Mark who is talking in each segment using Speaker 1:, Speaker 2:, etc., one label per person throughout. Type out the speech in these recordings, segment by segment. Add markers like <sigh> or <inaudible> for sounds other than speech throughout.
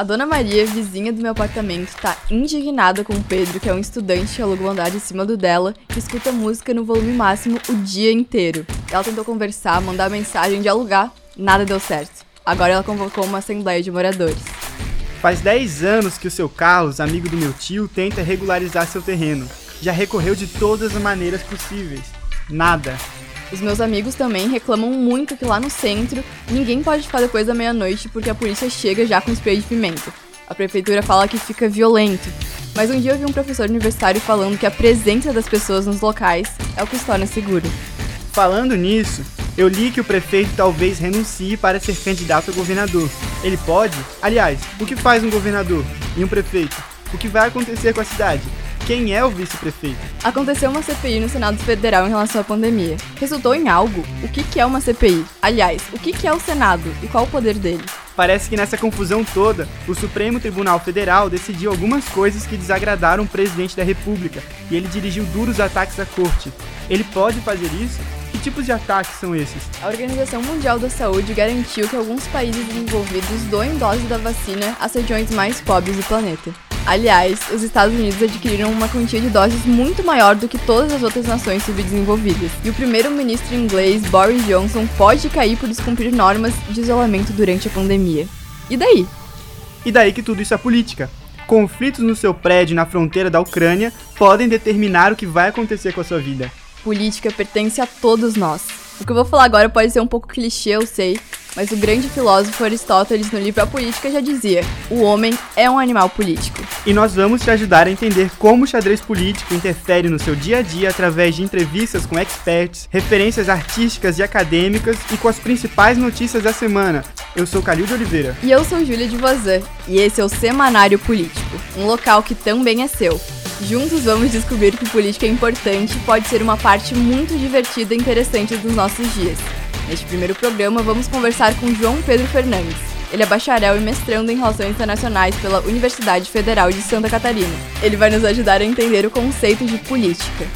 Speaker 1: A dona Maria, vizinha do meu apartamento, tá indignada com o Pedro, que é um estudante que aluga andar de cima do dela, que escuta música no volume máximo o dia inteiro. Ela tentou conversar, mandar mensagem de alugar, nada deu certo. Agora ela convocou uma assembleia de moradores.
Speaker 2: Faz 10 anos que o seu Carlos, amigo do meu tio, tenta regularizar seu terreno. Já recorreu de todas as maneiras possíveis. Nada.
Speaker 1: Os meus amigos também reclamam muito que lá no centro ninguém pode ficar depois da meia-noite porque a polícia chega já com spray de pimenta. A prefeitura fala que fica violento. Mas um dia eu vi um professor universitário falando que a presença das pessoas nos locais é o que os torna seguro.
Speaker 2: Falando nisso, eu li que o prefeito talvez renuncie para ser candidato a governador. Ele pode? Aliás, o que faz um governador e um prefeito? O que vai acontecer com a cidade? Quem é o vice-prefeito?
Speaker 1: Aconteceu uma CPI no Senado Federal em relação à pandemia. Resultou em algo? O que é uma CPI? Aliás, o que é o Senado e qual o poder dele?
Speaker 2: Parece que nessa confusão toda, o Supremo Tribunal Federal decidiu algumas coisas que desagradaram o presidente da República e ele dirigiu duros ataques à corte. Ele pode fazer isso? Que tipos de ataques são esses?
Speaker 1: A Organização Mundial da Saúde garantiu que alguns países desenvolvidos doem doses da vacina às regiões mais pobres do planeta. Aliás, os Estados Unidos adquiriram uma quantia de doses muito maior do que todas as outras nações subdesenvolvidas. E o primeiro-ministro inglês, Boris Johnson, pode cair por descumprir normas de isolamento durante a pandemia. E daí?
Speaker 2: E daí que tudo isso é política. Conflitos no seu prédio na fronteira da Ucrânia podem determinar o que vai acontecer com a sua vida.
Speaker 1: Política pertence a todos nós. O que eu vou falar agora pode ser um pouco clichê, eu sei, mas o grande filósofo Aristóteles, no livro A Política, já dizia: o homem é um animal político.
Speaker 2: E nós vamos te ajudar a entender como o xadrez político interfere no seu dia a dia através de entrevistas com experts, referências artísticas e acadêmicas e com as principais notícias da semana. Eu sou Calil de Oliveira.
Speaker 1: E eu sou Júlia de Vozan. E esse é o Semanário Político, um local que também é seu. Juntos vamos descobrir que política é importante e pode ser uma parte muito divertida e interessante dos nossos dias. Neste primeiro programa, vamos conversar com João Pedro Fernandes. Ele é bacharel e mestrando em Relações Internacionais pela Universidade Federal de Santa Catarina. Ele vai nos ajudar a entender o conceito de política.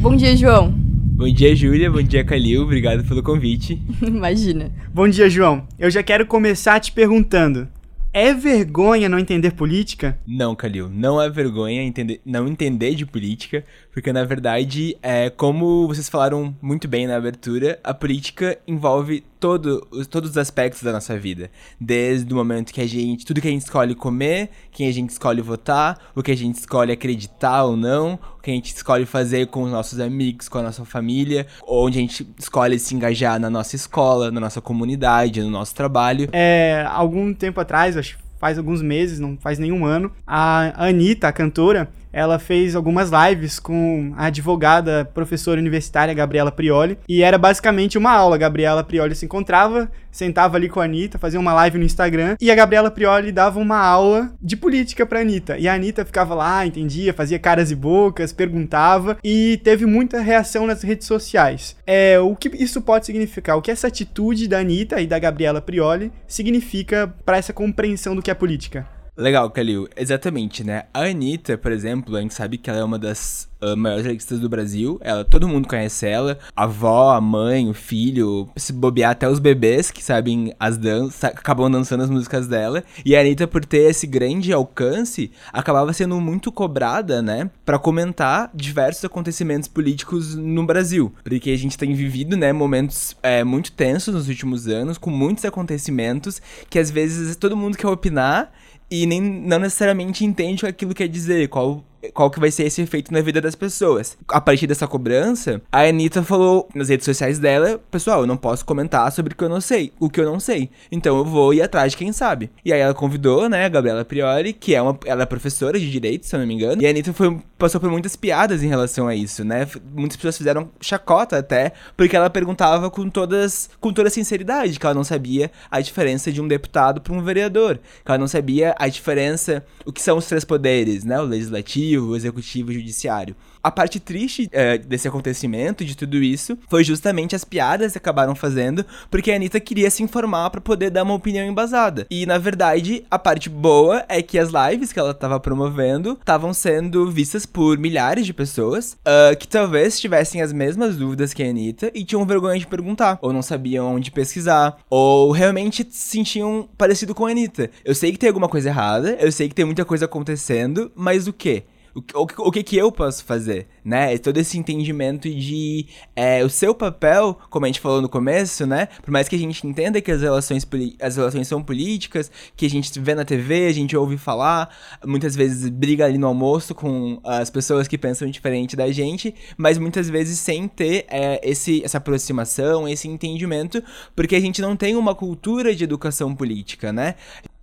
Speaker 1: Bom dia, João.
Speaker 3: Bom dia, Júlia. Bom dia, Calil. Obrigado pelo convite. <laughs>
Speaker 1: Imagina.
Speaker 2: Bom dia, João. Eu já quero começar te perguntando: é vergonha não entender política?
Speaker 3: Não, Calil, não é vergonha entender, não entender de política, porque na verdade, é, como vocês falaram muito bem na abertura, a política envolve todo, todos os aspectos da nossa vida. Desde o momento que a gente. Tudo que a gente escolhe comer, quem a gente escolhe votar, o que a gente escolhe acreditar ou não, que a gente escolhe fazer com os nossos amigos, com a nossa família, onde a gente escolhe se engajar na nossa escola, na nossa comunidade, no nosso trabalho.
Speaker 2: É, algum tempo atrás, acho que faz alguns meses, não faz nenhum ano, a Anitta, a cantora, ela fez algumas lives com a advogada, professora universitária Gabriela Prioli, e era basicamente uma aula. A Gabriela Prioli se encontrava, sentava ali com a Anitta, fazia uma live no Instagram, e a Gabriela Prioli dava uma aula de política pra Anitta. E a Anitta ficava lá, entendia, fazia caras e bocas, perguntava, e teve muita reação nas redes sociais. É, o que isso pode significar? O que essa atitude da Anitta e da Gabriela Prioli significa para essa compreensão do que é política?
Speaker 3: Legal, Kalil. Exatamente, né? A Anitta, por exemplo, a gente sabe que ela é uma das uh, maiores artistas do Brasil. Ela, todo mundo conhece ela. A avó, a mãe, o filho, se bobear até os bebês que sabem as danças, acabam dançando as músicas dela. E a Anitta, por ter esse grande alcance, acabava sendo muito cobrada, né? Pra comentar diversos acontecimentos políticos no Brasil. Porque a gente tem vivido, né, momentos é, muito tensos nos últimos anos, com muitos acontecimentos que às vezes todo mundo quer opinar e nem não necessariamente entende o que aquilo quer dizer, qual qual que vai ser esse efeito na vida das pessoas. A partir dessa cobrança, a Anitta falou nas redes sociais dela, pessoal, eu não posso comentar sobre o que eu não sei, o que eu não sei. Então eu vou ir atrás de quem sabe. E aí ela convidou, né, a Gabriela Priori, que é uma ela é professora de direito, se eu não me engano. E a Anitta foi, passou por muitas piadas em relação a isso, né? Muitas pessoas fizeram chacota até, porque ela perguntava com todas com toda sinceridade que ela não sabia a diferença de um deputado para um vereador, que ela não sabia a diferença, o que são os três poderes, né? O legislativo legislativo, executivo e judiciário. A parte triste é, desse acontecimento, de tudo isso, foi justamente as piadas que acabaram fazendo, porque a Anitta queria se informar para poder dar uma opinião embasada. E, na verdade, a parte boa é que as lives que ela tava promovendo estavam sendo vistas por milhares de pessoas uh, que talvez tivessem as mesmas dúvidas que a Anitta e tinham vergonha de perguntar, ou não sabiam onde pesquisar, ou realmente se sentiam parecido com a Anitta. Eu sei que tem alguma coisa errada, eu sei que tem muita coisa acontecendo, mas o quê? O, o, o, que eu posso fazer, né? Todo esse entendimento de é, o seu papel, como a gente falou no começo, né? Por mais que a gente entenda que as relações, as relações são políticas, que a gente vê na TV, a gente ouve falar, muitas vezes briga ali no almoço com as pessoas que pensam diferente da gente, mas muitas vezes sem ter é, esse, essa aproximação, esse entendimento, porque a gente não tem uma cultura de educação política, né?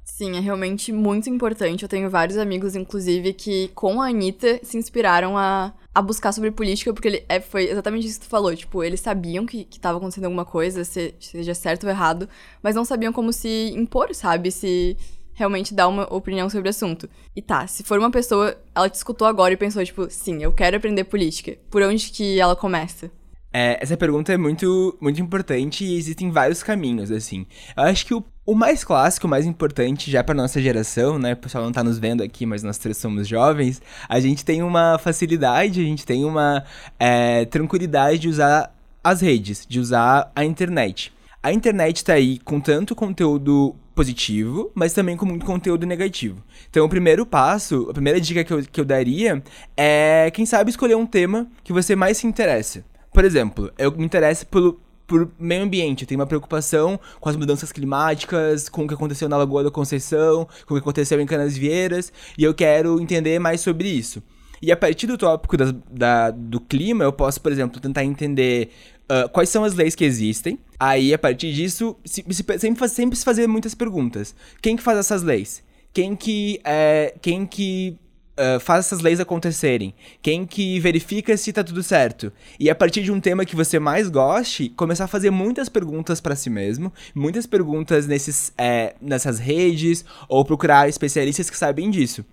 Speaker 1: Sim, é realmente muito importante. Eu tenho vários amigos, inclusive, que com a Anitta se inspiraram a, a buscar sobre política, porque ele, é, foi exatamente isso que tu falou. Tipo, eles sabiam que, que tava acontecendo alguma coisa, se, seja certo ou errado, mas não sabiam como se impor, sabe? Se realmente dar uma opinião sobre o assunto. E tá, se for uma pessoa, ela te escutou agora e pensou, tipo, sim, eu quero aprender política. Por onde que ela começa?
Speaker 3: É, essa pergunta é muito, muito importante e existem vários caminhos, assim. Eu acho que o o mais clássico, o mais importante já para nossa geração, né? O pessoal não tá nos vendo aqui, mas nós três somos jovens. A gente tem uma facilidade, a gente tem uma é, tranquilidade de usar as redes, de usar a internet. A internet tá aí com tanto conteúdo positivo, mas também com muito conteúdo negativo. Então, o primeiro passo, a primeira dica que eu, que eu daria é, quem sabe, escolher um tema que você mais se interessa. Por exemplo, eu me interesso pelo, por meio ambiente. Tenho uma preocupação com as mudanças climáticas, com o que aconteceu na Lagoa da Conceição, com o que aconteceu em Canas Vieiras, e eu quero entender mais sobre isso. E a partir do tópico da, da do clima, eu posso, por exemplo, tentar entender uh, quais são as leis que existem. Aí, a partir disso, se, se, sempre, sempre se fazer muitas perguntas. Quem que faz essas leis? Quem que, é, quem que uh, faz essas leis acontecerem? Quem que verifica se tá tudo certo? E a partir de um tema que você mais goste, começar a fazer muitas perguntas para si mesmo, muitas perguntas nesses, é, nessas redes, ou procurar especialistas que sabem disso.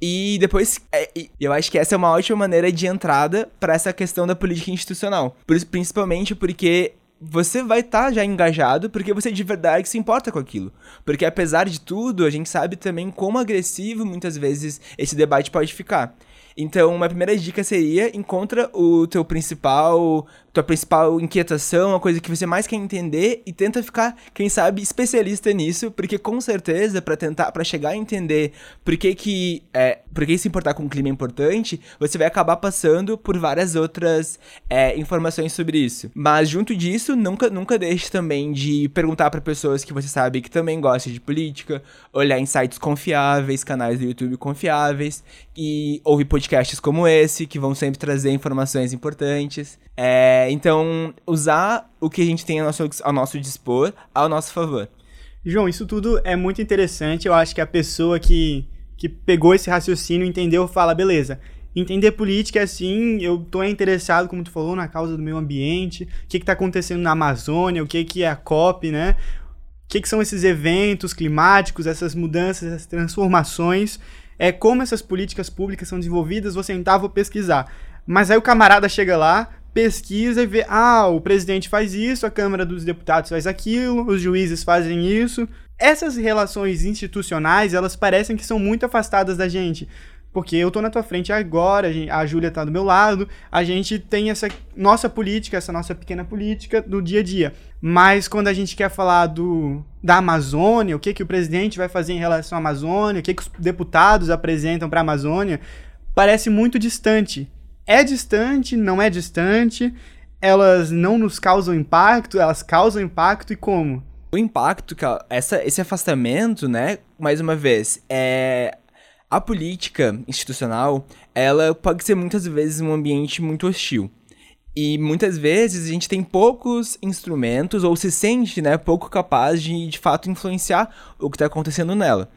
Speaker 3: E depois, é, eu acho que essa é uma ótima maneira de entrada para essa questão da política institucional. Principalmente porque você vai estar tá já engajado porque você de verdade se importa com aquilo. Porque apesar de tudo, a gente sabe também como agressivo muitas vezes esse debate pode ficar. Então, uma primeira dica seria encontra o teu principal tua principal inquietação, a coisa que você mais quer entender e tenta ficar, quem sabe, especialista nisso, porque com certeza para tentar para chegar a entender por que que é, por que se importar com o clima é importante, você vai acabar passando por várias outras é, informações sobre isso. Mas junto disso, nunca nunca deixe também de perguntar para pessoas que você sabe que também gostam de política, olhar em sites confiáveis, canais do YouTube confiáveis e ouvir podcasts como esse que vão sempre trazer informações importantes. É, então, usar o que a gente tem ao nosso, ao nosso dispor ao nosso favor.
Speaker 2: João, isso tudo é muito interessante. Eu acho que a pessoa que, que pegou esse raciocínio, entendeu, fala, beleza, entender política é assim, eu tô interessado, como tu falou, na causa do meio ambiente, o que que tá acontecendo na Amazônia, o que que é a COP, né? O que que são esses eventos climáticos, essas mudanças, essas transformações, é como essas políticas públicas são desenvolvidas, vou sentar, vou pesquisar. Mas aí o camarada chega lá, pesquisa e vê, ah, o presidente faz isso, a Câmara dos Deputados faz aquilo, os juízes fazem isso. Essas relações institucionais, elas parecem que são muito afastadas da gente. Porque eu tô na tua frente agora, a, Júlia tá do meu lado, a gente tem essa nossa política, essa nossa pequena política do dia a dia. Mas quando a gente quer falar do, da Amazônia, o que, que o presidente vai fazer em relação à Amazônia, o que, que os deputados apresentam para a Amazônia, parece muito distante é distante, não é distante, elas não nos causam impacto, elas causam impacto e como?
Speaker 3: O impacto, essa, esse afastamento, né, mais uma vez, é a política institucional, ela pode ser muitas vezes um ambiente muito hostil. E muitas vezes a gente tem poucos instrumentos ou se sente, né, pouco capaz de de fato influenciar o que está acontecendo nela.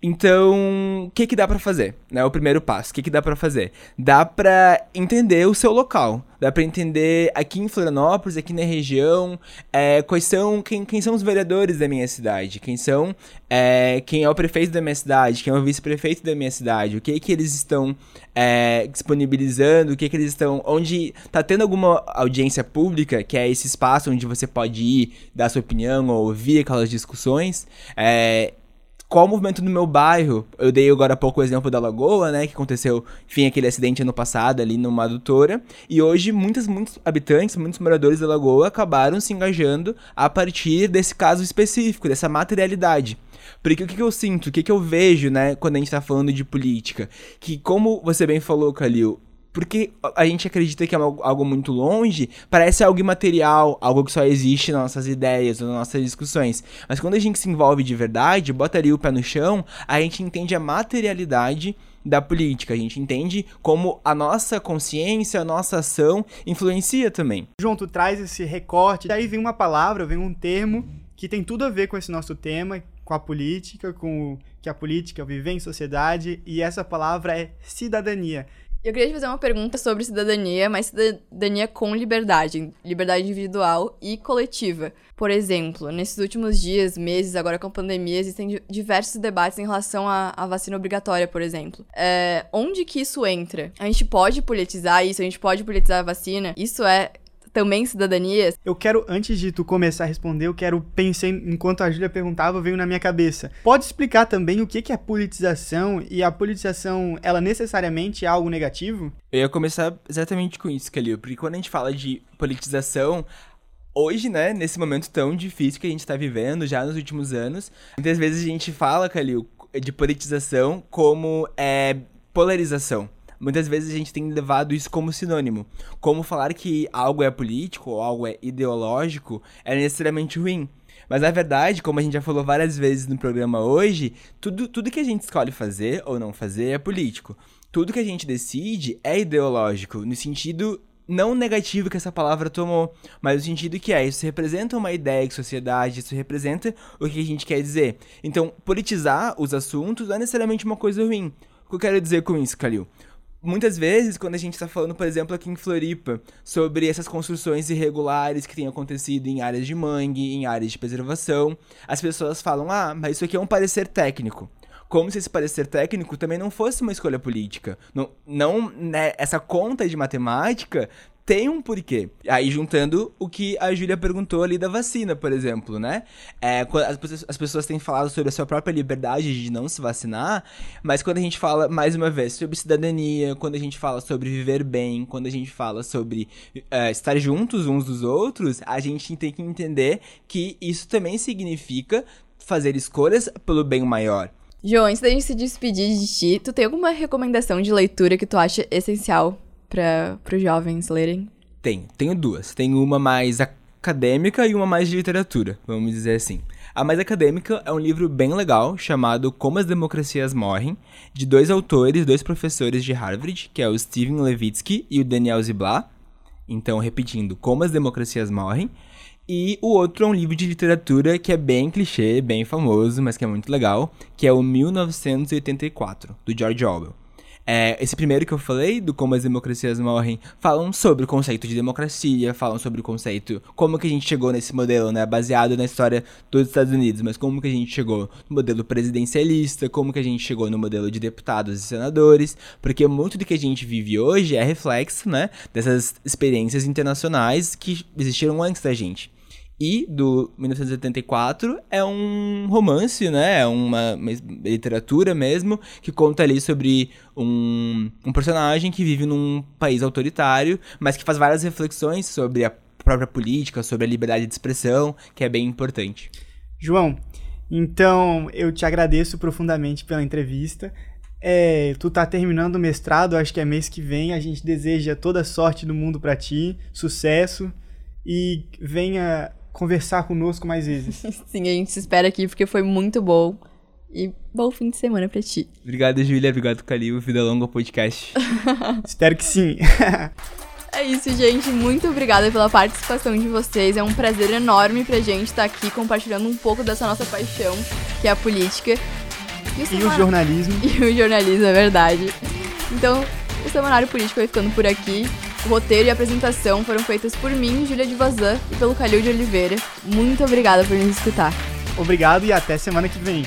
Speaker 3: Então, o que que dá para fazer? Né, o primeiro passo, o que que dá para fazer? Dá para entender o seu local, dá para entender aqui em Florianópolis, aqui na região, é, quais são, quem, quem são os vereadores da minha cidade, quem são, é, quem é o prefeito da minha cidade, quem é o vice-prefeito da minha cidade, o que que eles estão é, disponibilizando, o que que eles estão, onde tá tendo alguma audiência pública, que é esse espaço onde você pode ir, dar sua opinião ou ouvir aquelas discussões, é, qual o movimento do meu bairro? Eu dei agora há pouco o exemplo da Lagoa, né? Que aconteceu, enfim, aquele acidente ano passado ali numa adutora. E hoje, muitos, muitos habitantes, muitos moradores da Lagoa acabaram se engajando a partir desse caso específico, dessa materialidade. Porque o que, eu sinto, o que, que eu vejo, né, quando a gente tá falando de política? Que, como você bem falou, Kalil, porque a gente acredita que é algo muito longe, parece algo imaterial, algo que só existe nas nossas ideias, nas nossas discussões. Mas quando a gente se envolve de verdade, bota ali o pé no chão, a gente entende a materialidade da política. A gente entende como a nossa consciência, a nossa ação influencia também.
Speaker 2: João, tu traz esse recorte, daí vem uma palavra, vem um termo que tem tudo a ver com esse nosso tema, com a política, com o que a política vive em sociedade, e essa palavra é cidadania.
Speaker 1: Eu queria te fazer uma pergunta sobre cidadania, mas cidadania com liberdade, liberdade individual e coletiva. Por exemplo, nesses últimos dias, meses, agora com a pandemia, existem diversos debates em relação à, à vacina obrigatória, por exemplo. É, onde que isso entra? A gente pode politizar isso? A gente pode politizar a vacina? Isso é também cidadania?
Speaker 2: Eu quero, antes de tu começar a responder, eu quero pensar, enquanto a Júlia perguntava, veio na minha cabeça. Pode explicar também o que é politização e a politização, ela necessariamente é algo negativo?
Speaker 3: Eu ia começar exatamente com isso, Calil, porque quando a gente fala de politização, hoje, né, nesse momento tão difícil que a gente tá vivendo, já nos últimos anos, muitas vezes a gente fala, Calil, de politização como é, polarização muitas vezes a gente tem levado isso como sinônimo. Como falar que algo é político ou algo é ideológico é necessariamente ruim. Mas na verdade, como a gente já falou várias vezes no programa hoje, tudo, tudo que a gente escolhe fazer ou não fazer é político. Tudo que a gente decide é ideológico, no sentido não negativo que essa palavra tomou, mas no sentido que é, isso representa uma ideia de sociedade, isso representa o que a gente quer dizer. Então, politizar os assuntos não é necessariamente uma coisa ruim. O que eu quero dizer com isso, Kalil? Muitas vezes, quando a gente está falando, por exemplo, aqui em Floripa, sobre essas construções irregulares que têm acontecido em áreas de mangue, em áreas de preservação, as pessoas falam: ah, mas isso aqui é um parecer técnico. Como se esse parecer técnico também não fosse uma escolha política. Não, não né, essa conta de matemática tem um porquê. Aí juntando o que a Júlia perguntou ali da vacina, por exemplo, né? É, as, as pessoas têm falado sobre a sua própria liberdade de não se vacinar, mas quando a gente fala, mais uma vez, sobre cidadania, quando a gente fala sobre viver bem, quando a gente fala sobre é, estar juntos uns dos outros, a gente tem que entender que isso também significa fazer escolhas pelo bem maior.
Speaker 1: João, antes da gente se despedir de ti, tu tem alguma recomendação de leitura que tu acha essencial para os jovens lerem?
Speaker 3: Tem, tenho duas. Tem uma mais acadêmica e uma mais de literatura, vamos dizer assim. A mais acadêmica é um livro bem legal chamado Como as Democracias Morrem, de dois autores, dois professores de Harvard, que é o Steven Levitsky e o Daniel Ziblatt. Então, repetindo, Como as Democracias Morrem. E o outro é um livro de literatura que é bem clichê, bem famoso, mas que é muito legal, que é o 1984, do George Orwell. É, esse primeiro que eu falei, do como as democracias morrem, falam sobre o conceito de democracia, falam sobre o conceito, como que a gente chegou nesse modelo, né, baseado na história dos Estados Unidos, mas como que a gente chegou no modelo presidencialista, como que a gente chegou no modelo de deputados e senadores, porque muito do que a gente vive hoje é reflexo, né, dessas experiências internacionais que existiram antes da gente. E do 1984 é um romance, né? É uma, uma, literatura mesmo, que conta ali sobre um, um personagem que vive num país autoritário, mas que faz várias reflexões sobre a própria política, sobre a liberdade de expressão, que é bem importante.
Speaker 2: João, então eu te agradeço profundamente pela entrevista. É, tu tá terminando o mestrado, acho que é mês que vem. A gente deseja toda sorte do mundo para ti, sucesso e venha conversar conosco mais vezes. <laughs>
Speaker 1: Sim, a gente se espera aqui porque foi muito bom. E bom fim de semana pra ti.
Speaker 3: Obrigado, Júlia. Obrigado, Calil. Vida longa podcast. <laughs>
Speaker 2: Espero que sim. <laughs>
Speaker 1: é isso, gente. Muito obrigada pela participação de vocês. É um prazer enorme pra gente estar aqui compartilhando um pouco dessa nossa paixão, que é a política.
Speaker 2: E o, e o jornalismo.
Speaker 1: E o jornalismo, é verdade. Então, o Semanário Político vai ficando por aqui. O roteiro e a apresentação foram feitas por mim, Júlia de Vazan, e pelo Calil de Oliveira. Muito obrigada por nos escutar.
Speaker 2: Obrigado e até semana que vem.